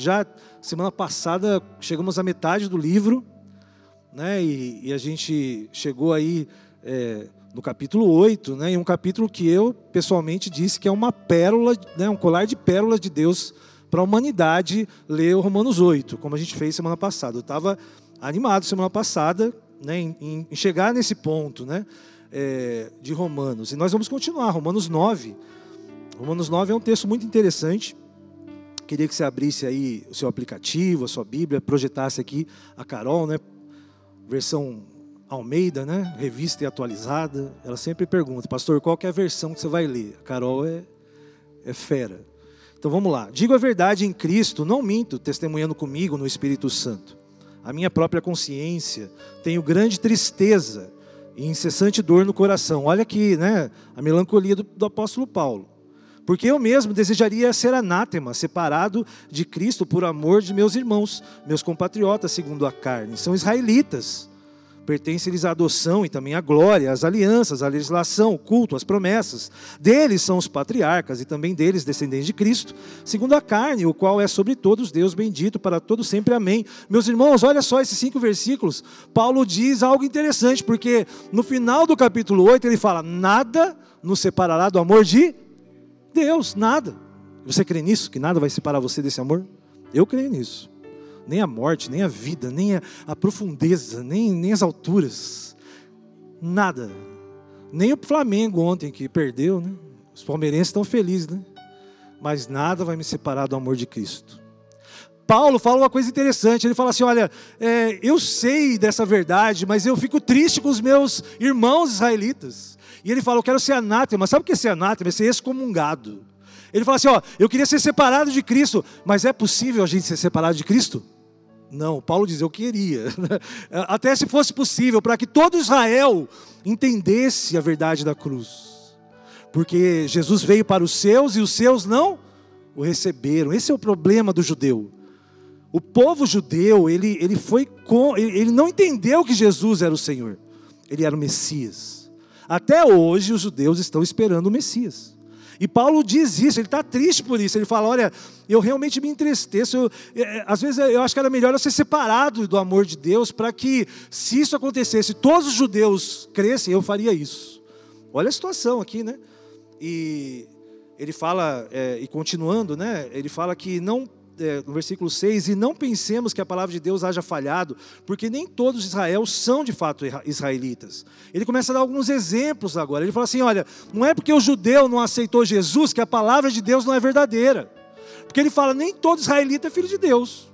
Já semana passada chegamos à metade do livro, né? E, e a gente chegou aí é, no capítulo 8, né? E um capítulo que eu pessoalmente disse que é uma pérola, né? um colar de pérolas de Deus para a humanidade ler o Romanos 8, como a gente fez semana passada. Eu estava animado semana passada né? em, em chegar nesse ponto, né? É, de Romanos. E nós vamos continuar, Romanos 9. Romanos 9 é um texto muito interessante Queria que você abrisse aí o seu aplicativo, a sua Bíblia, projetasse aqui a Carol, né? Versão Almeida, né? Revista e atualizada. Ela sempre pergunta, pastor, qual que é a versão que você vai ler? A Carol é, é fera. Então vamos lá. Digo a verdade em Cristo, não minto, testemunhando comigo no Espírito Santo. A minha própria consciência, tenho grande tristeza e incessante dor no coração. Olha aqui, né? A melancolia do, do apóstolo Paulo. Porque eu mesmo desejaria ser anátema, separado de Cristo por amor de meus irmãos, meus compatriotas segundo a carne. São israelitas. Pertence-lhes a adoção e também a glória, as alianças, a legislação, o culto, as promessas. Deles são os patriarcas e também deles descendentes de Cristo, segundo a carne, o qual é sobre todos Deus bendito para todos sempre. Amém. Meus irmãos, olha só esses cinco versículos. Paulo diz algo interessante, porque no final do capítulo 8 ele fala: Nada nos separará do amor de Deus, nada. Você crê nisso? Que nada vai separar você desse amor? Eu creio nisso. Nem a morte, nem a vida, nem a, a profundeza, nem, nem as alturas. Nada. Nem o Flamengo ontem que perdeu, né? Os palmeirenses estão felizes, né? Mas nada vai me separar do amor de Cristo. Paulo fala uma coisa interessante. Ele fala assim: Olha, é, eu sei dessa verdade, mas eu fico triste com os meus irmãos israelitas. E ele fala: Eu quero ser anátema. Sabe o que é ser anátema? É ser excomungado. Ele fala assim: Ó, eu queria ser separado de Cristo, mas é possível a gente ser separado de Cristo? Não, Paulo diz: Eu queria. Até se fosse possível, para que todo Israel entendesse a verdade da cruz. Porque Jesus veio para os seus e os seus não o receberam. Esse é o problema do judeu. O povo judeu, ele, ele foi com, ele não entendeu que Jesus era o Senhor. Ele era o Messias. Até hoje os judeus estão esperando o Messias. E Paulo diz isso, ele está triste por isso. Ele fala: Olha, eu realmente me entristeço. Eu, é, é, às vezes eu acho que era melhor eu ser separado do amor de Deus, para que, se isso acontecesse, todos os judeus crescem, eu faria isso. Olha a situação aqui, né? E ele fala, é, e continuando, né? Ele fala que não é, no versículo 6, e não pensemos que a palavra de Deus haja falhado, porque nem todos Israel são de fato israelitas. Ele começa a dar alguns exemplos agora. Ele fala assim: olha, não é porque o judeu não aceitou Jesus que a palavra de Deus não é verdadeira. Porque ele fala: nem todo israelita é filho de Deus.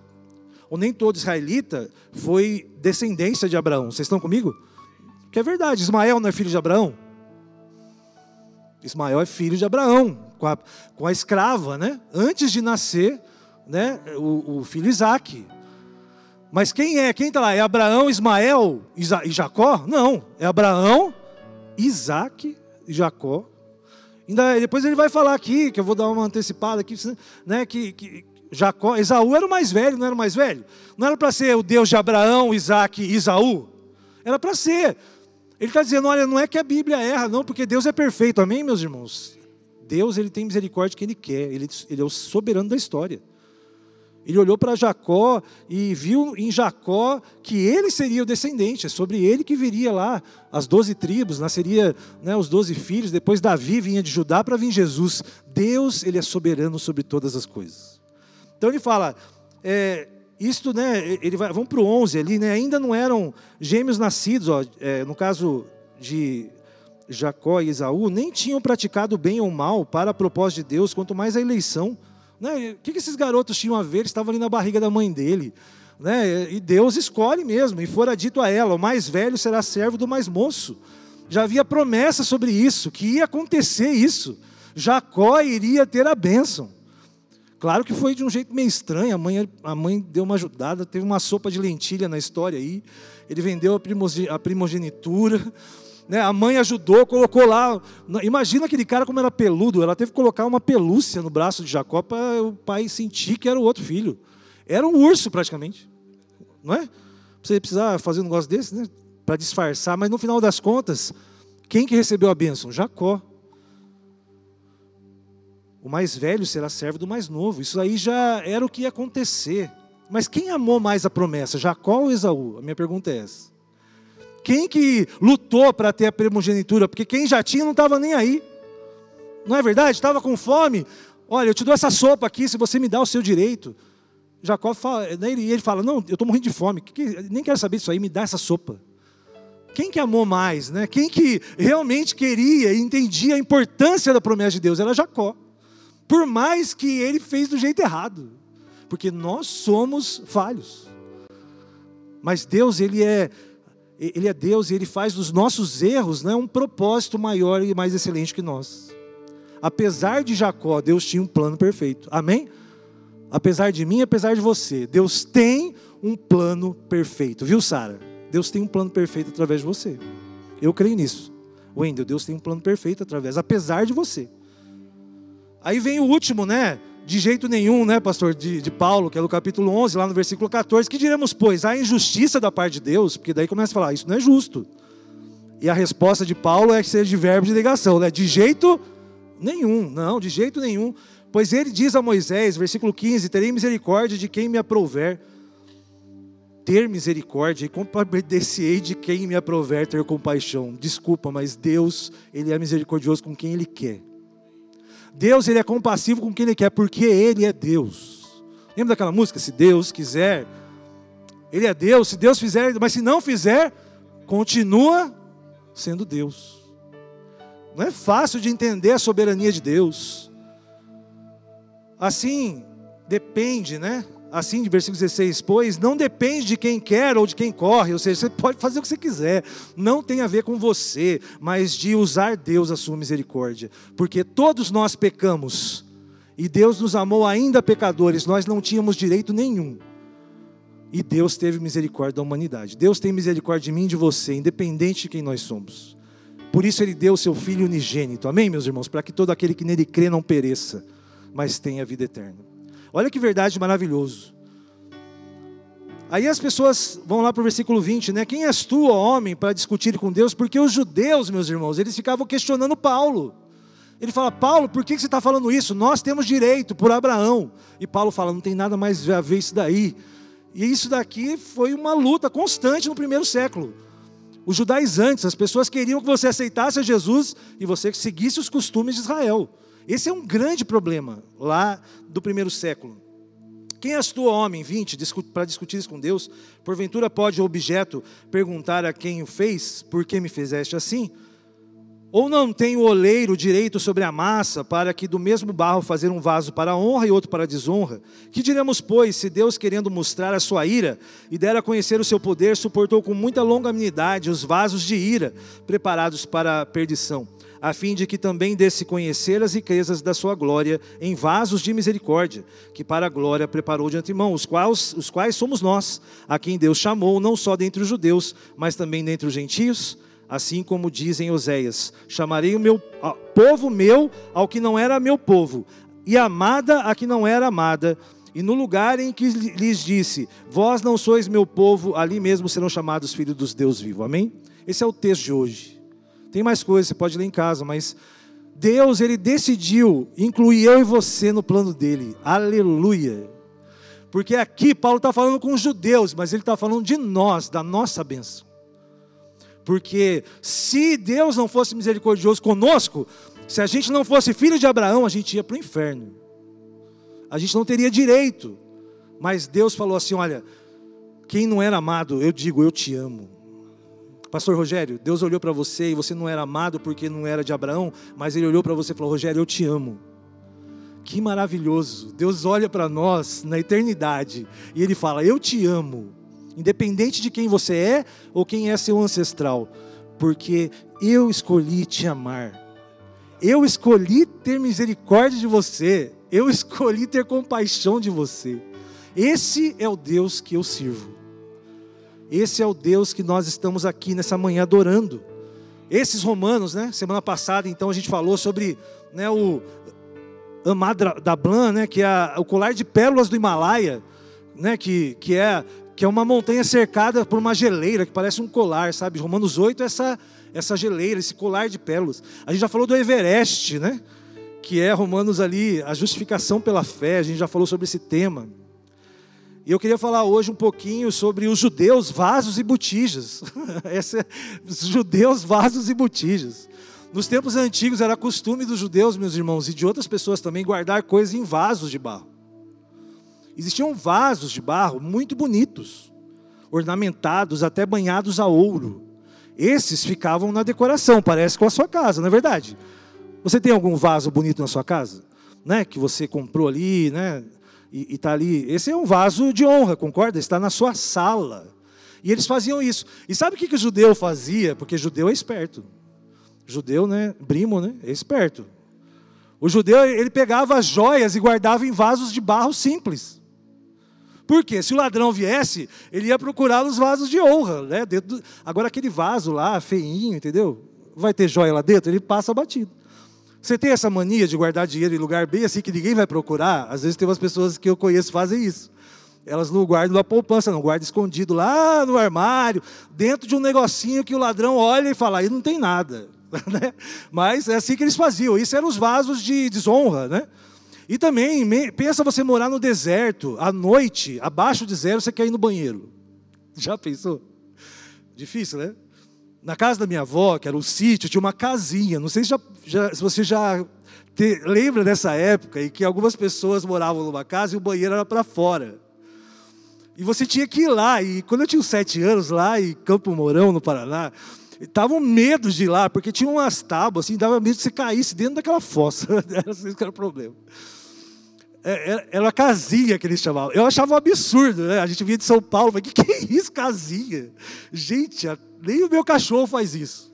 Ou nem todo israelita foi descendência de Abraão. Vocês estão comigo? Que é verdade, Ismael não é filho de Abraão. Ismael é filho de Abraão, com a, com a escrava, né? Antes de nascer, né, o, o filho Isaac. Mas quem é? Quem está lá? É Abraão, Ismael Isa e Jacó? Não, é Abraão, Isaac e Jacó. Ainda, depois ele vai falar aqui, que eu vou dar uma antecipada aqui, né, que, que Jacó, Esaú era o mais velho, não era o mais velho? Não era para ser o Deus de Abraão, Isaac e Isaú? Era para ser. Ele está dizendo, olha, não é que a Bíblia erra, não, porque Deus é perfeito, amém, meus irmãos? Deus, ele tem misericórdia que ele quer, ele, ele é o soberano da história. Ele olhou para Jacó e viu em Jacó que ele seria o descendente, é sobre ele que viria lá as doze tribos, nasceria né, os doze filhos, depois Davi vinha de Judá para vir Jesus. Deus, ele é soberano sobre todas as coisas. Então ele fala, é, isto, né, ele vai, vamos para o 11 ali, né, ainda não eram gêmeos nascidos, ó, é, no caso de Jacó e Esaú, nem tinham praticado bem ou mal para a propósito de Deus, quanto mais a eleição né? O que, esses garotos tinham a ver? Eles estavam ali na barriga da mãe dele. Né? E Deus escolhe mesmo. E fora dito a ela: o mais velho será servo do mais moço. Já havia promessa sobre isso, que ia acontecer isso. Jacó iria ter a bênção. Claro que foi de um jeito meio estranho. A mãe, a mãe deu uma ajudada, teve uma sopa de lentilha na história aí. Ele vendeu a primogenitura. Né? A mãe ajudou, colocou lá. Imagina aquele cara como era peludo. Ela teve que colocar uma pelúcia no braço de Jacó para o pai sentir que era o outro filho. Era um urso praticamente. Não é? Você precisar fazer um negócio desse, né? Para disfarçar. Mas no final das contas, quem que recebeu a bênção? Jacó. o mais velho será servo do mais novo. Isso aí já era o que ia acontecer. Mas quem amou mais a promessa, Jacó ou Esaú? A minha pergunta é essa. Quem que lutou para ter a primogenitura? Porque quem já tinha não estava nem aí. Não é verdade? Estava com fome. Olha, eu te dou essa sopa aqui se você me dá o seu direito. Jacó fala, né, e ele fala: Não, eu estou morrendo de fome, nem quero saber disso aí, me dá essa sopa. Quem que amou mais, né? Quem que realmente queria e entendia a importância da promessa de Deus era Jacó. Por mais que ele fez do jeito errado, porque nós somos falhos. Mas Deus, ele é ele é Deus e ele faz dos nossos erros né, um propósito maior e mais excelente que nós. Apesar de Jacó, Deus tinha um plano perfeito. Amém? Apesar de mim, apesar de você, Deus tem um plano perfeito. Viu, Sara? Deus tem um plano perfeito através de você. Eu creio nisso. Wendel, Deus tem um plano perfeito através, apesar de você. Aí vem o último, né? De jeito nenhum, né, pastor, de, de Paulo, que é no capítulo 11, lá no versículo 14, que diremos, pois, a injustiça da parte de Deus, porque daí começa a falar, isso não é justo. E a resposta de Paulo é que seja de verbo de negação, né? De jeito nenhum, não, de jeito nenhum. Pois ele diz a Moisés, versículo 15: Terei misericórdia de quem me aprover. Ter misericórdia e compadecer de quem me aprover ter compaixão. Desculpa, mas Deus, Ele é misericordioso com quem Ele quer. Deus ele é compassivo com quem ele quer, porque ele é Deus. Lembra daquela música? Se Deus quiser, ele é Deus. Se Deus fizer, mas se não fizer, continua sendo Deus. Não é fácil de entender a soberania de Deus. Assim, depende, né? Assim, de versículo 16, pois não depende de quem quer ou de quem corre, ou seja, você pode fazer o que você quiser, não tem a ver com você, mas de usar Deus a sua misericórdia, porque todos nós pecamos, e Deus nos amou ainda pecadores, nós não tínhamos direito nenhum, e Deus teve misericórdia da humanidade, Deus tem misericórdia de mim e de você, independente de quem nós somos, por isso Ele deu o seu Filho unigênito, amém, meus irmãos, para que todo aquele que nele crê não pereça, mas tenha vida eterna. Olha que verdade maravilhoso. Aí as pessoas vão lá para o versículo 20, né? Quem és tu, ó homem, para discutir com Deus? Porque os judeus, meus irmãos, eles ficavam questionando Paulo. Ele fala, Paulo, por que você está falando isso? Nós temos direito por Abraão. E Paulo fala, não tem nada mais a ver isso daí. E isso daqui foi uma luta constante no primeiro século. Os judaizantes, as pessoas queriam que você aceitasse a Jesus e você seguisse os costumes de Israel. Esse é um grande problema lá do primeiro século. Quem tu, homem, 20, para discutir isso com Deus? Porventura pode o objeto perguntar a quem o fez, por que me fizeste assim? Ou não tem o oleiro direito sobre a massa, para que do mesmo barro fazer um vaso para honra e outro para desonra? Que diremos, pois, se Deus, querendo mostrar a sua ira e der a conhecer o seu poder, suportou com muita longanimidade os vasos de ira preparados para a perdição? A fim de que também desse conhecer as riquezas da sua glória em vasos de misericórdia, que para a glória preparou de antemão, os quais, os quais somos nós, a quem Deus chamou, não só dentre os judeus, mas também dentre os gentios, assim como dizem Oséias: chamarei o meu povo meu ao que não era meu povo, e amada a que não era amada. E no lugar em que lhes disse: Vós não sois meu povo, ali mesmo serão chamados filhos dos Deus vivo. Amém? Esse é o texto de hoje. Tem mais coisas, você pode ler em casa, mas Deus, ele decidiu incluir eu e você no plano dele. Aleluia. Porque aqui Paulo está falando com os judeus, mas ele está falando de nós, da nossa bênção. Porque se Deus não fosse misericordioso conosco, se a gente não fosse filho de Abraão, a gente ia para o inferno. A gente não teria direito. Mas Deus falou assim: olha, quem não era amado, eu digo, eu te amo. Pastor Rogério, Deus olhou para você e você não era amado porque não era de Abraão, mas ele olhou para você e falou: Rogério, eu te amo. Que maravilhoso. Deus olha para nós na eternidade e ele fala: Eu te amo. Independente de quem você é ou quem é seu ancestral, porque eu escolhi te amar. Eu escolhi ter misericórdia de você. Eu escolhi ter compaixão de você. Esse é o Deus que eu sirvo. Esse é o Deus que nós estamos aqui nessa manhã adorando. Esses romanos, né? Semana passada, então, a gente falou sobre né, o Amadra Dablan, né? Que é o colar de pérolas do Himalaia, né? Que, que, é, que é uma montanha cercada por uma geleira, que parece um colar, sabe? Romanos 8 essa, essa geleira, esse colar de pérolas. A gente já falou do Everest, né? que é Romanos ali, a justificação pela fé, a gente já falou sobre esse tema. E eu queria falar hoje um pouquinho sobre os judeus, vasos e botijas. Esse é, judeus, vasos e botijas. Nos tempos antigos era costume dos judeus, meus irmãos, e de outras pessoas também, guardar coisas em vasos de barro. Existiam vasos de barro muito bonitos, ornamentados, até banhados a ouro. Esses ficavam na decoração, parece com a sua casa, não é verdade? Você tem algum vaso bonito na sua casa? Né? Que você comprou ali, né? E está ali. Esse é um vaso de honra, concorda? Está na sua sala. E eles faziam isso. E sabe o que, que o judeu fazia? Porque judeu é esperto. Judeu, né? Brimo, né? É esperto. O judeu, ele pegava as joias e guardava em vasos de barro simples. Por quê? Se o ladrão viesse, ele ia procurar os vasos de honra. Né? Do... Agora, aquele vaso lá, feinho, entendeu? Vai ter joia lá dentro, ele passa batido. Você tem essa mania de guardar dinheiro em lugar bem assim que ninguém vai procurar? Às vezes tem umas pessoas que eu conheço fazem isso. Elas não guardam na poupança, não guardam escondido lá no armário, dentro de um negocinho que o ladrão olha e fala, aí não tem nada. Né? Mas é assim que eles faziam. Isso eram os vasos de desonra, né? E também, pensa você morar no deserto, à noite, abaixo de zero, você quer ir no banheiro. Já pensou? Difícil, né? Na casa da minha avó, que era um sítio, tinha uma casinha. Não sei se, já, já, se você já te, lembra dessa época em que algumas pessoas moravam numa casa e o banheiro era para fora. E você tinha que ir lá. E quando eu tinha uns sete anos lá em Campo Mourão, no Paraná, estavam medo de ir lá, porque tinha umas tábuas, assim, dava medo de você caísse dentro daquela fossa. era assim que era o problema. É, era, era casinha que eles chamavam. Eu achava um absurdo, né? A gente vinha de São Paulo, o que, que é isso, casinha? Gente, nem o meu cachorro faz isso.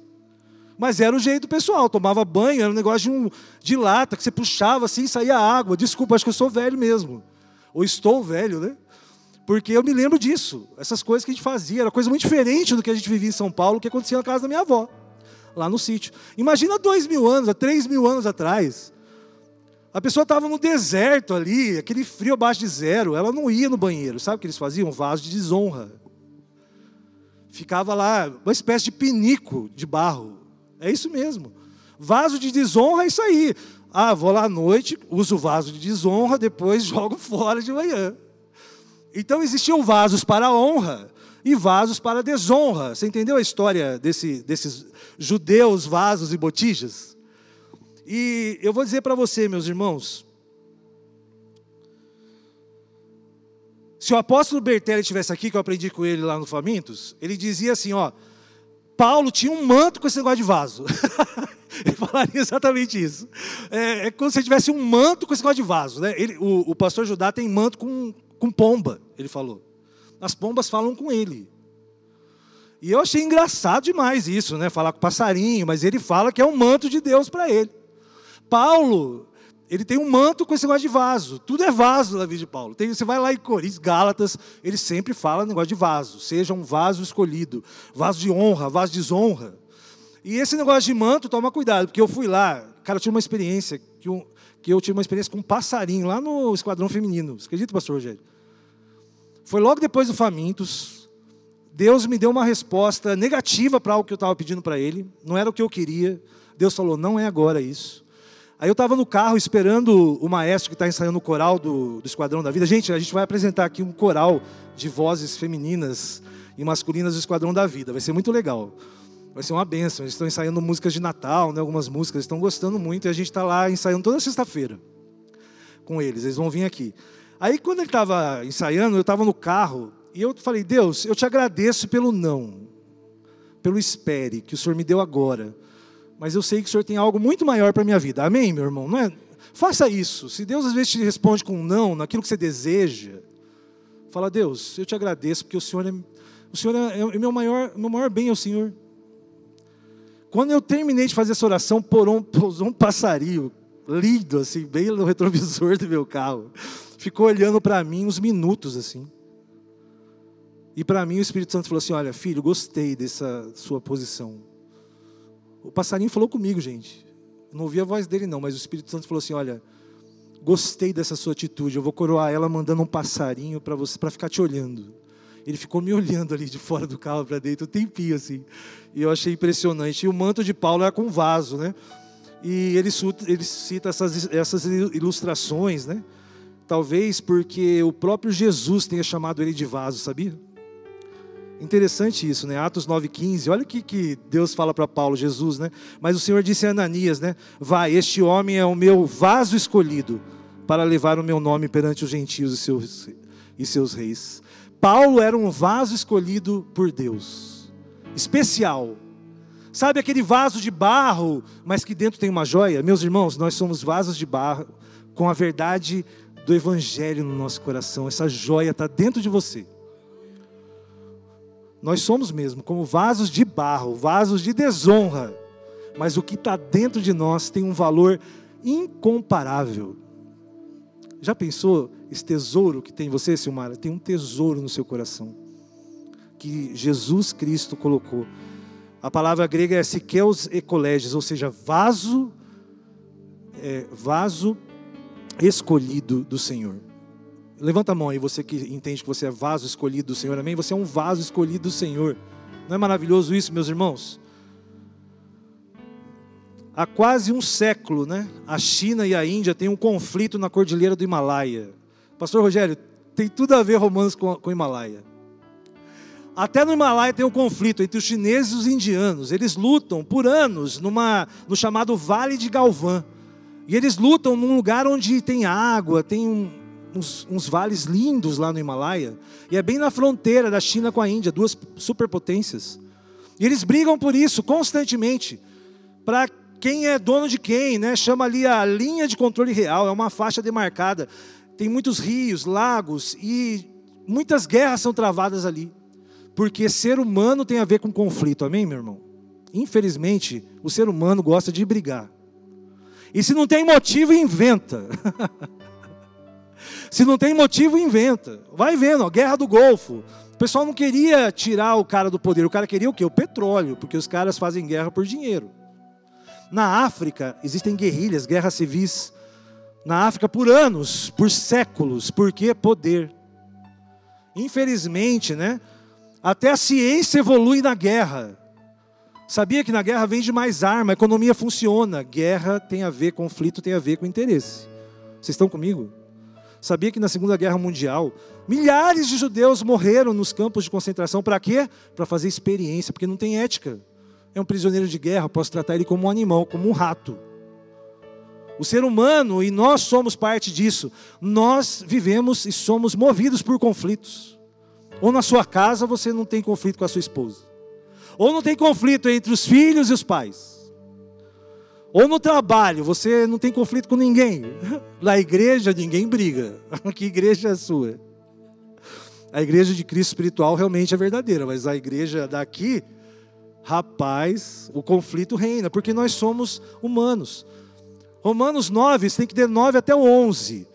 Mas era o jeito pessoal, tomava banho, era um negócio de, um, de lata, que você puxava assim e saía água. Desculpa, acho que eu sou velho mesmo. Ou estou velho, né? Porque eu me lembro disso. Essas coisas que a gente fazia, era coisa muito diferente do que a gente vivia em São Paulo, que acontecia na casa da minha avó, lá no sítio. Imagina dois mil anos, três mil anos atrás. A pessoa estava no deserto ali, aquele frio abaixo de zero, ela não ia no banheiro. Sabe o que eles faziam? Vaso de desonra ficava lá uma espécie de pinico de barro. É isso mesmo. Vaso de desonra é isso aí. Ah, vou lá à noite, uso o vaso de desonra, depois jogo fora de manhã. Então existiam vasos para honra e vasos para desonra. Você entendeu a história desse, desses judeus, vasos e botijas? E eu vou dizer para você, meus irmãos, Se o apóstolo Bertelli estivesse aqui, que eu aprendi com ele lá no Famintos, ele dizia assim, ó, Paulo tinha um manto com esse negócio de vaso. ele falaria exatamente isso. É, é como se tivesse um manto com esse negócio de vaso. Né? Ele, o, o pastor Judá tem manto com, com pomba, ele falou. As pombas falam com ele. E eu achei engraçado demais isso, né? Falar com passarinho, mas ele fala que é um manto de Deus para ele. Paulo ele tem um manto com esse negócio de vaso. Tudo é vaso na vida de Paulo. Tem, você vai lá em Coríntios, Gálatas, ele sempre fala negócio de vaso. Seja um vaso escolhido, vaso de honra, vaso de desonra. E esse negócio de manto, toma cuidado, porque eu fui lá, cara, eu tive uma experiência, que, eu, que eu tive uma experiência com um passarinho lá no Esquadrão Feminino. Você acredita, pastor Rogério? Foi logo depois do Famintos. Deus me deu uma resposta negativa para algo que eu estava pedindo para ele. Não era o que eu queria. Deus falou: não é agora isso. Aí eu estava no carro esperando o maestro que está ensaiando o coral do, do Esquadrão da Vida. Gente, a gente vai apresentar aqui um coral de vozes femininas e masculinas do Esquadrão da Vida. Vai ser muito legal. Vai ser uma benção. Eles estão ensaiando músicas de Natal, né, algumas músicas, estão gostando muito e a gente está lá ensaiando toda sexta-feira com eles. Eles vão vir aqui. Aí quando ele estava ensaiando, eu estava no carro e eu falei: Deus, eu te agradeço pelo não, pelo espere que o Senhor me deu agora mas eu sei que o Senhor tem algo muito maior para a minha vida. Amém, meu irmão? Não é? Faça isso. Se Deus às vezes te responde com um não, naquilo que você deseja, fala, Deus, eu te agradeço, porque o Senhor é, o Senhor é, é meu maior, meu maior bem é o Senhor. Quando eu terminei de fazer essa oração, um, pousou um passarinho lindo, assim, bem no retrovisor do meu carro. Ficou olhando para mim uns minutos, assim. E para mim o Espírito Santo falou assim: Olha, filho, gostei dessa sua posição. O passarinho falou comigo, gente. Não ouvi a voz dele, não, mas o Espírito Santo falou assim: Olha, gostei dessa sua atitude, eu vou coroar ela mandando um passarinho para você, para ficar te olhando. Ele ficou me olhando ali de fora do carro para dentro, um tempinho assim. E eu achei impressionante. E o manto de Paulo era com vaso, né? E ele, ele cita essas, essas ilustrações, né? Talvez porque o próprio Jesus tenha chamado ele de vaso, sabia? Interessante isso, né? Atos 9,15. Olha o que, que Deus fala para Paulo, Jesus, né? Mas o Senhor disse a Ananias, né? Vai, este homem é o meu vaso escolhido para levar o meu nome perante os gentios e seus, e seus reis. Paulo era um vaso escolhido por Deus, especial. Sabe aquele vaso de barro, mas que dentro tem uma joia? Meus irmãos, nós somos vasos de barro com a verdade do Evangelho no nosso coração. Essa joia está dentro de você. Nós somos mesmo como vasos de barro, vasos de desonra, mas o que está dentro de nós tem um valor incomparável. Já pensou esse tesouro que tem em você, Silmara? Tem um tesouro no seu coração que Jesus Cristo colocou. A palavra grega é sikeus ecoleges, ou seja, vaso, é, vaso escolhido do Senhor. Levanta a mão aí, você que entende que você é vaso escolhido do Senhor, amém? Você é um vaso escolhido do Senhor. Não é maravilhoso isso, meus irmãos? Há quase um século, né? A China e a Índia têm um conflito na cordilheira do Himalaia. Pastor Rogério, tem tudo a ver Romanos com, com o Himalaia. Até no Himalaia tem um conflito entre os chineses e os indianos. Eles lutam por anos numa, no chamado Vale de Galvã. E eles lutam num lugar onde tem água, tem um, uns, uns, vales lindos lá no Himalaia, e é bem na fronteira da China com a Índia, duas superpotências. E eles brigam por isso constantemente, para quem é dono de quem, né? Chama ali a linha de controle real, é uma faixa demarcada. Tem muitos rios, lagos e muitas guerras são travadas ali. Porque ser humano tem a ver com conflito, amém, meu irmão? Infelizmente, o ser humano gosta de brigar. E se não tem motivo, inventa. Se não tem motivo, inventa. Vai vendo, ó, guerra do Golfo. O pessoal não queria tirar o cara do poder, o cara queria o quê? O petróleo, porque os caras fazem guerra por dinheiro. Na África existem guerrilhas, guerras civis. Na África por anos, por séculos, porque poder. Infelizmente, né? Até a ciência evolui na guerra. Sabia que na guerra vende mais arma, a economia funciona. Guerra tem a ver, conflito tem a ver com interesse. Vocês estão comigo? Sabia que na Segunda Guerra Mundial, milhares de judeus morreram nos campos de concentração para quê? Para fazer experiência, porque não tem ética. É um prisioneiro de guerra, posso tratar ele como um animal, como um rato. O ser humano, e nós somos parte disso, nós vivemos e somos movidos por conflitos. Ou na sua casa você não tem conflito com a sua esposa. Ou não tem conflito entre os filhos e os pais. Ou no trabalho, você não tem conflito com ninguém. Na igreja, ninguém briga. Que igreja é a sua? A igreja de Cristo espiritual realmente é verdadeira, mas a igreja daqui, rapaz, o conflito reina, porque nós somos humanos. Romanos 9, você tem que ter 9 até o 11.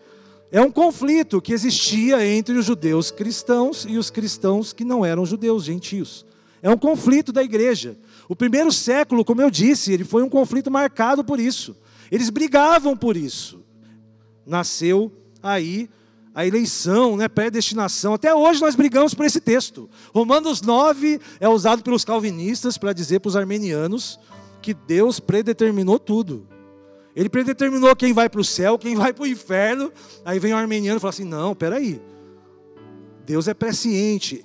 É um conflito que existia entre os judeus cristãos e os cristãos que não eram judeus, gentios. É um conflito da igreja. O primeiro século, como eu disse, ele foi um conflito marcado por isso. Eles brigavam por isso. Nasceu aí a eleição, né, predestinação. Até hoje nós brigamos por esse texto. Romanos 9 é usado pelos calvinistas para dizer para os armenianos que Deus predeterminou tudo. Ele predeterminou quem vai para o céu, quem vai para o inferno. Aí vem o armeniano e fala assim: não, peraí. Deus é presciente.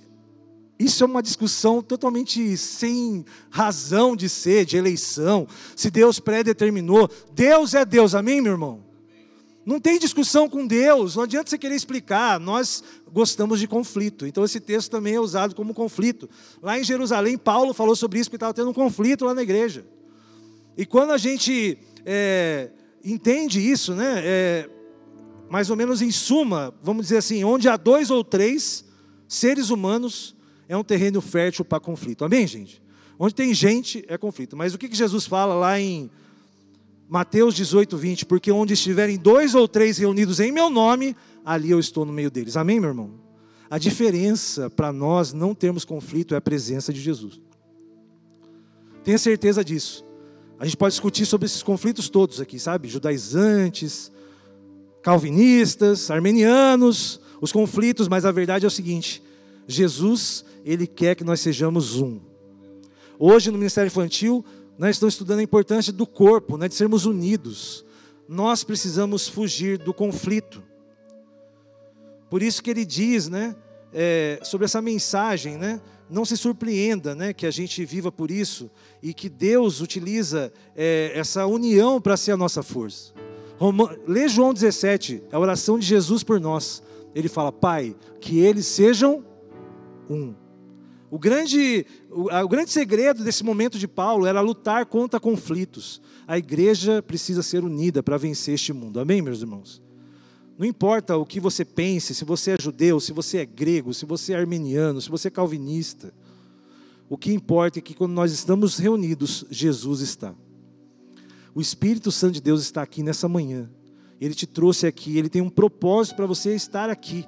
Isso é uma discussão totalmente sem razão de ser, de eleição. Se Deus predeterminou, Deus é Deus, amém, meu irmão? Não tem discussão com Deus, não adianta você querer explicar, nós gostamos de conflito. Então esse texto também é usado como conflito. Lá em Jerusalém, Paulo falou sobre isso, porque estava tendo um conflito lá na igreja. E quando a gente é, entende isso, né, é, mais ou menos em suma, vamos dizer assim, onde há dois ou três seres humanos é um terreno fértil para conflito. Amém, gente? Onde tem gente, é conflito. Mas o que, Jesus fala lá em Mateus 18, 20? Porque onde estiverem dois ou três reunidos em meu nome, ali eu estou no meio deles. Amém, meu irmão? A diferença para nós não termos conflito é a presença de Jesus. Tenha certeza disso. A gente pode discutir sobre esses conflitos todos aqui, sabe? Judaizantes, calvinistas, armenianos, os conflitos, mas a verdade é o seguinte: Jesus, ele quer que nós sejamos um. Hoje no Ministério Infantil, né, estão estudando a importância do corpo, né, de sermos unidos. Nós precisamos fugir do conflito. Por isso que ele diz, né, é, sobre essa mensagem, né, não se surpreenda, né, que a gente viva por isso e que Deus utiliza é, essa união para ser a nossa força. Roma, lê João 17, a oração de Jesus por nós. Ele fala: Pai, que eles sejam um. O grande, o, o grande segredo desse momento de Paulo era lutar contra conflitos. A igreja precisa ser unida para vencer este mundo. Amém, meus irmãos? Não importa o que você pense, se você é judeu, se você é grego, se você é armeniano, se você é calvinista. O que importa é que quando nós estamos reunidos, Jesus está. O Espírito Santo de Deus está aqui nessa manhã. Ele te trouxe aqui, ele tem um propósito para você estar aqui.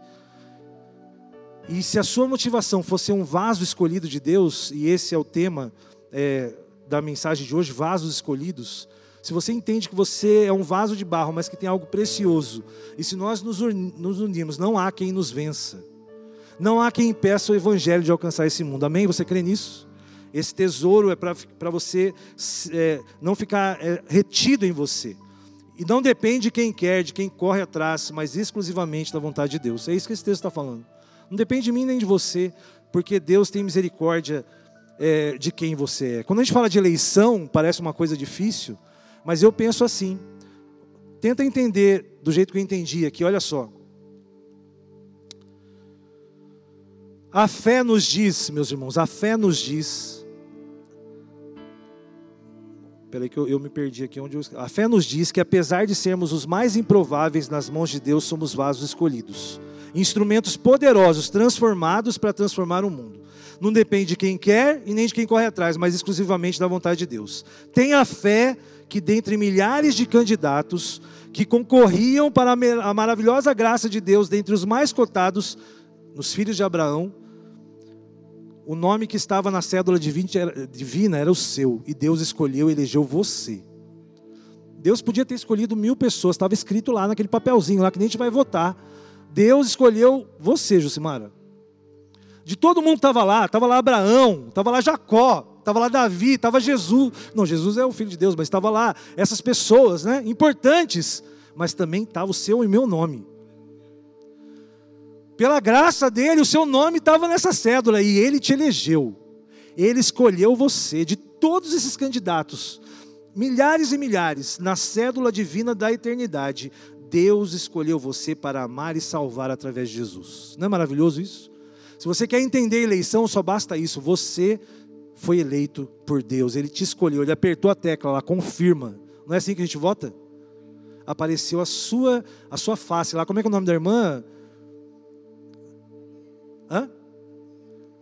E se a sua motivação fosse um vaso escolhido de Deus, e esse é o tema é, da mensagem de hoje, vasos escolhidos. Se você entende que você é um vaso de barro, mas que tem algo precioso, e se nós nos unirmos, não há quem nos vença. Não há quem impeça o evangelho de alcançar esse mundo. Amém? Você crê nisso? Esse tesouro é para você é, não ficar é, retido em você. E não depende de quem quer, de quem corre atrás, mas exclusivamente da vontade de Deus. É isso que esse texto está falando. Não depende de mim nem de você, porque Deus tem misericórdia é, de quem você é. Quando a gente fala de eleição, parece uma coisa difícil, mas eu penso assim. Tenta entender do jeito que eu entendi aqui, olha só. A fé nos diz, meus irmãos, a fé nos diz. Peraí que eu, eu me perdi aqui onde eu... A fé nos diz que apesar de sermos os mais improváveis nas mãos de Deus, somos vasos escolhidos instrumentos poderosos transformados para transformar o mundo. Não depende de quem quer e nem de quem corre atrás, mas exclusivamente da vontade de Deus. Tenha fé que dentre milhares de candidatos que concorriam para a maravilhosa graça de Deus, dentre os mais cotados, nos filhos de Abraão, o nome que estava na cédula divina era o seu, e Deus escolheu e elegeu você. Deus podia ter escolhido mil pessoas, estava escrito lá naquele papelzinho lá que nem a gente vai votar. Deus escolheu você, Jucimara. De todo mundo estava lá, estava lá Abraão, estava lá Jacó, estava lá Davi, estava Jesus. Não, Jesus é o filho de Deus, mas estava lá essas pessoas, né, importantes, mas também estava o seu e meu nome. Pela graça dele, o seu nome estava nessa cédula e ele te elegeu. Ele escolheu você de todos esses candidatos, milhares e milhares, na cédula divina da eternidade. Deus escolheu você para amar e salvar através de Jesus. Não é maravilhoso isso? Se você quer entender eleição, só basta isso. Você foi eleito por Deus, Ele te escolheu, Ele apertou a tecla lá, confirma. Não é assim que a gente vota? Apareceu a sua, a sua face lá. Como é que é o nome da irmã? Hã?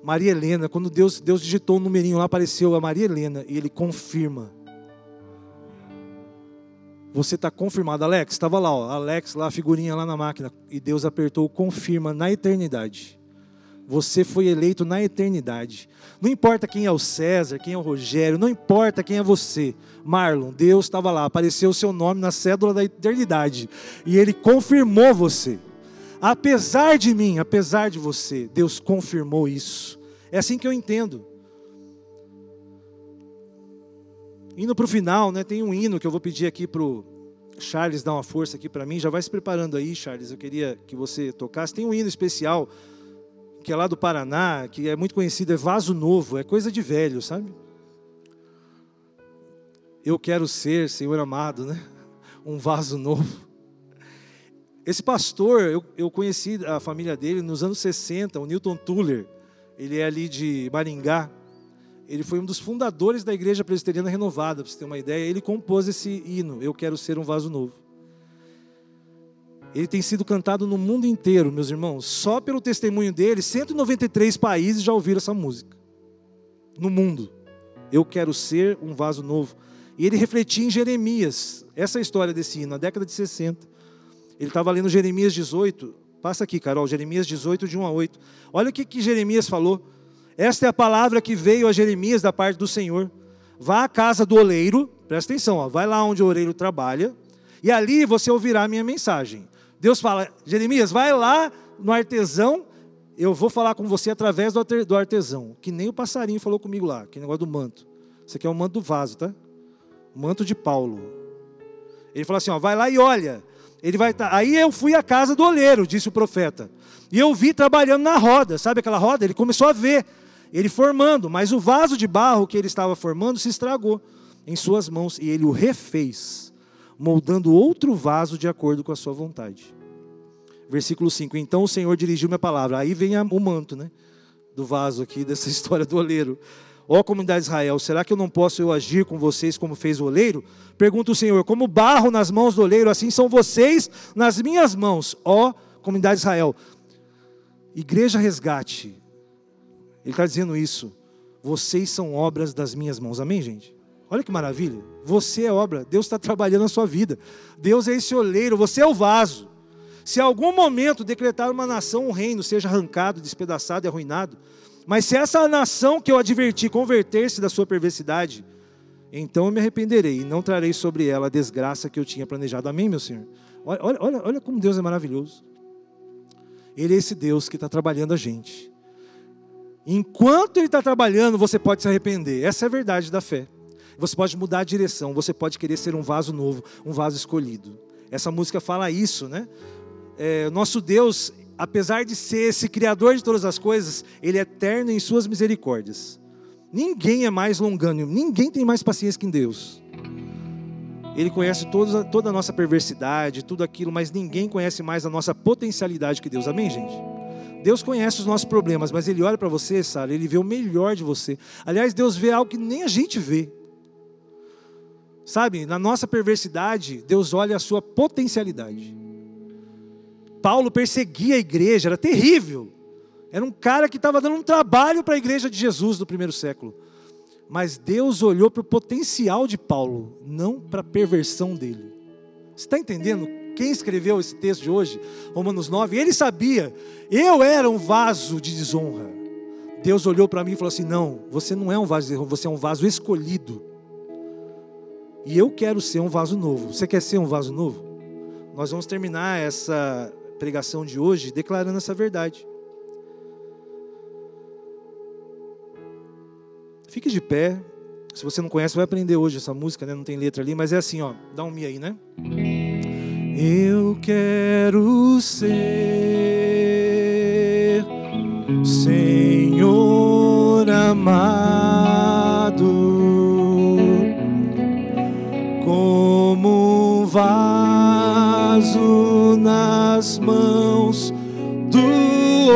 Maria Helena. Quando Deus, Deus digitou um numerinho lá, apareceu a Maria Helena e Ele confirma. Você está confirmado. Alex, estava lá, ó, Alex, lá a figurinha lá na máquina. E Deus apertou confirma na eternidade. Você foi eleito na eternidade. Não importa quem é o César, quem é o Rogério, não importa quem é você. Marlon, Deus estava lá, apareceu o seu nome na cédula da eternidade. E Ele confirmou você. Apesar de mim, apesar de você, Deus confirmou isso. É assim que eu entendo. Indo para o final, né, tem um hino que eu vou pedir aqui para o Charles dar uma força aqui para mim. Já vai se preparando aí, Charles. Eu queria que você tocasse. Tem um hino especial que é lá do Paraná, que é muito conhecido, é Vaso Novo, é coisa de velho, sabe? Eu quero ser, Senhor amado, né? Um vaso novo. Esse pastor, eu, eu conheci a família dele nos anos 60, o Newton Tuller. Ele é ali de Maringá. Ele foi um dos fundadores da Igreja Presbiteriana Renovada, para você ter uma ideia. Ele compôs esse hino, Eu Quero Ser um Vaso Novo. Ele tem sido cantado no mundo inteiro, meus irmãos. Só pelo testemunho dele, 193 países já ouviram essa música. No mundo. Eu quero ser um vaso novo. E ele refletia em Jeremias. Essa é história desse hino, na década de 60. Ele estava lendo Jeremias 18. Passa aqui, Carol, Jeremias 18, de 1 a 8. Olha o que, que Jeremias falou. Esta é a palavra que veio a Jeremias da parte do Senhor. Vá à casa do oleiro, presta atenção, ó, vai lá onde o oleiro trabalha, e ali você ouvirá a minha mensagem. Deus fala, Jeremias, vai lá no artesão, eu vou falar com você através do artesão, que nem o passarinho falou comigo lá, que negócio do manto. Isso aqui é o manto do vaso, tá? Manto de Paulo. Ele falou assim: ó, vai lá e olha. Ele vai tá... Aí eu fui à casa do oleiro, disse o profeta. E eu vi trabalhando na roda, sabe aquela roda? Ele começou a ver, ele formando, mas o vaso de barro que ele estava formando se estragou em suas mãos e ele o refez, moldando outro vaso de acordo com a sua vontade. Versículo 5: Então o Senhor dirigiu-me a palavra. Aí vem o manto, né? Do vaso aqui, dessa história do oleiro. Ó comunidade de Israel, será que eu não posso eu agir com vocês como fez o oleiro? Pergunta o Senhor, como barro nas mãos do oleiro, assim são vocês nas minhas mãos, ó comunidade de Israel. Igreja Resgate, ele está dizendo isso. Vocês são obras das minhas mãos, amém, gente? Olha que maravilha. Você é obra, Deus está trabalhando na sua vida. Deus é esse oleiro, você é o vaso. Se em algum momento decretar uma nação, um reino, seja arrancado, despedaçado e arruinado, mas se essa nação que eu adverti converter-se da sua perversidade, então eu me arrependerei e não trarei sobre ela a desgraça que eu tinha planejado. Amém, meu Senhor? Olha, olha, olha como Deus é maravilhoso. Ele é esse Deus que está trabalhando a gente. Enquanto Ele está trabalhando, você pode se arrepender. Essa é a verdade da fé. Você pode mudar a direção, você pode querer ser um vaso novo, um vaso escolhido. Essa música fala isso, né? É, nosso Deus, apesar de ser esse Criador de todas as coisas, Ele é eterno em suas misericórdias. Ninguém é mais longânimo, ninguém tem mais paciência que Deus. Ele conhece toda, toda a nossa perversidade, tudo aquilo, mas ninguém conhece mais a nossa potencialidade que Deus. Amém, gente? Deus conhece os nossos problemas, mas Ele olha para você, Sara, Ele vê o melhor de você. Aliás, Deus vê algo que nem a gente vê. Sabe, na nossa perversidade, Deus olha a sua potencialidade. Paulo perseguia a igreja, era terrível. Era um cara que estava dando um trabalho para a igreja de Jesus do primeiro século. Mas Deus olhou para o potencial de Paulo, não para a perversão dele. Você está entendendo? Quem escreveu esse texto de hoje, Romanos 9, ele sabia, eu era um vaso de desonra. Deus olhou para mim e falou assim: Não, você não é um vaso de desonra, você é um vaso escolhido. E eu quero ser um vaso novo. Você quer ser um vaso novo? Nós vamos terminar essa pregação de hoje declarando essa verdade. Fique de pé. Se você não conhece, vai aprender hoje essa música, né? Não tem letra ali, mas é assim, ó. Dá um mi aí, né? Eu quero ser Senhor amado, como vaso nas mãos do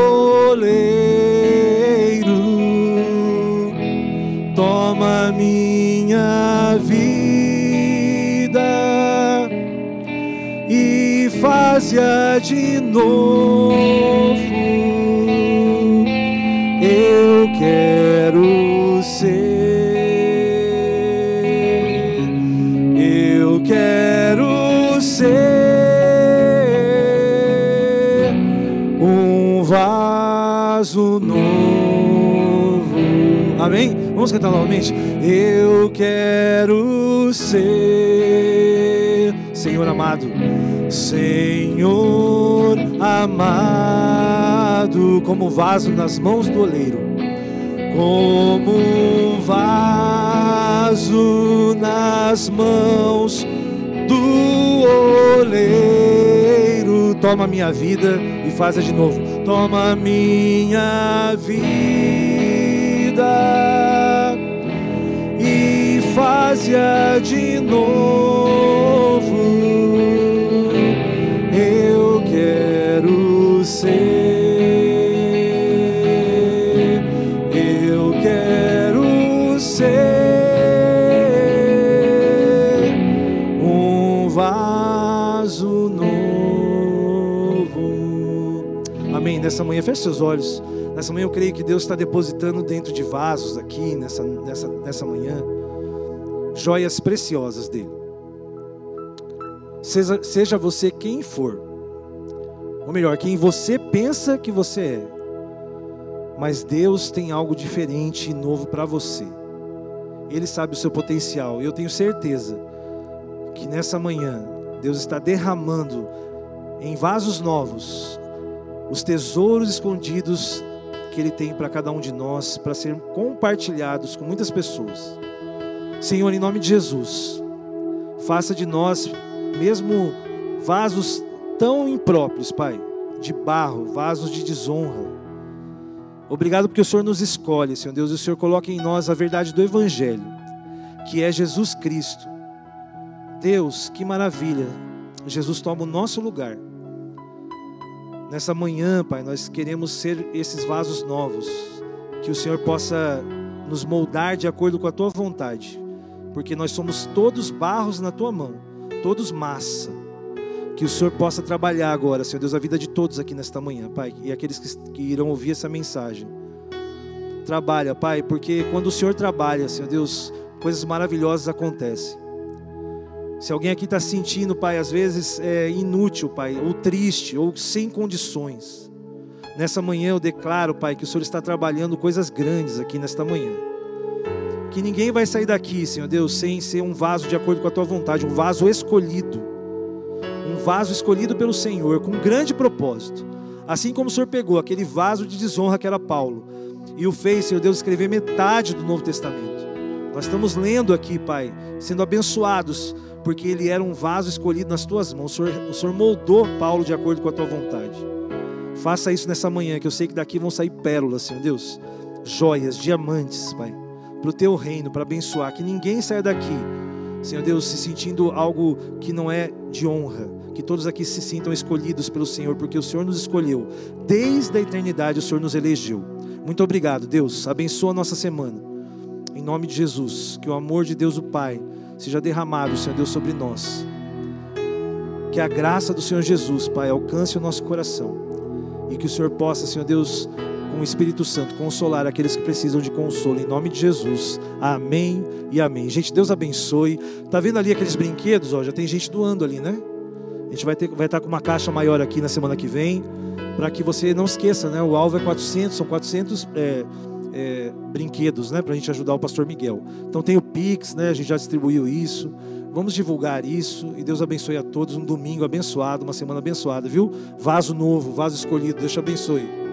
oleiro. Toma minha vida e faz-a de novo. Eu quero ser, Senhor amado, Senhor amado, como vaso nas mãos do oleiro, como vaso nas mãos do oleiro. Toma minha vida e faz de novo. Toma minha vida faz-a de novo. Eu quero ser, eu quero ser um vaso novo. Amém. Nessa manhã, feche seus olhos. Nessa manhã eu creio que Deus está depositando dentro de vasos aqui, nessa, nessa, nessa manhã, joias preciosas dele. Seja, seja você quem for, ou melhor, quem você pensa que você é, mas Deus tem algo diferente e novo para você. Ele sabe o seu potencial, e eu tenho certeza que nessa manhã Deus está derramando em vasos novos os tesouros escondidos que Ele tem para cada um de nós, para serem compartilhados com muitas pessoas. Senhor, em nome de Jesus, faça de nós, mesmo vasos tão impróprios, Pai, de barro, vasos de desonra. Obrigado porque o Senhor nos escolhe, Senhor Deus, e o Senhor coloca em nós a verdade do Evangelho, que é Jesus Cristo. Deus, que maravilha, Jesus toma o nosso lugar. Nessa manhã, Pai, nós queremos ser esses vasos novos, que o Senhor possa nos moldar de acordo com a tua vontade, porque nós somos todos barros na tua mão, todos massa. Que o Senhor possa trabalhar agora, Senhor Deus, a vida de todos aqui nesta manhã, Pai, e aqueles que, irão ouvir essa mensagem. Trabalha, Pai, porque quando o Senhor trabalha, Senhor Deus, coisas maravilhosas acontecem. Se alguém aqui está sentindo, Pai, às vezes é inútil, Pai, ou triste, ou sem condições, nessa manhã eu declaro, Pai, que o Senhor está trabalhando coisas grandes aqui nesta manhã. Que ninguém vai sair daqui, Senhor Deus, sem ser um vaso de acordo com a tua vontade, um vaso escolhido um vaso escolhido pelo Senhor com um grande propósito. Assim como o Senhor pegou aquele vaso de desonra que era Paulo e o fez, Senhor Deus, escrever metade do Novo Testamento. Nós estamos lendo aqui, Pai, sendo abençoados, porque ele era um vaso escolhido nas tuas mãos. O Senhor, o Senhor moldou Paulo de acordo com a tua vontade. Faça isso nessa manhã, que eu sei que daqui vão sair pérolas, Senhor Deus, joias, diamantes, Pai, para o teu reino, para abençoar. Que ninguém saia daqui, Senhor Deus, se sentindo algo que não é de honra, que todos aqui se sintam escolhidos pelo Senhor, porque o Senhor nos escolheu. Desde a eternidade o Senhor nos elegeu. Muito obrigado, Deus. Abençoa a nossa semana. Em nome de Jesus, que o amor de Deus o Pai seja derramado, Senhor Deus, sobre nós. Que a graça do Senhor Jesus, Pai, alcance o nosso coração. E que o Senhor possa, Senhor Deus, com o Espírito Santo, consolar aqueles que precisam de consolo. Em nome de Jesus. Amém e amém. Gente, Deus abençoe. Tá vendo ali aqueles brinquedos? Ó, já tem gente doando ali, né? A gente vai, ter, vai estar com uma caixa maior aqui na semana que vem, para que você não esqueça, né? O alvo é 400, são 400 é, é, brinquedos, né? Para a gente ajudar o pastor Miguel. Então tem o Pix, né? A gente já distribuiu isso. Vamos divulgar isso e Deus abençoe a todos. Um domingo abençoado, uma semana abençoada, viu? Vaso novo, vaso escolhido. Deus te abençoe.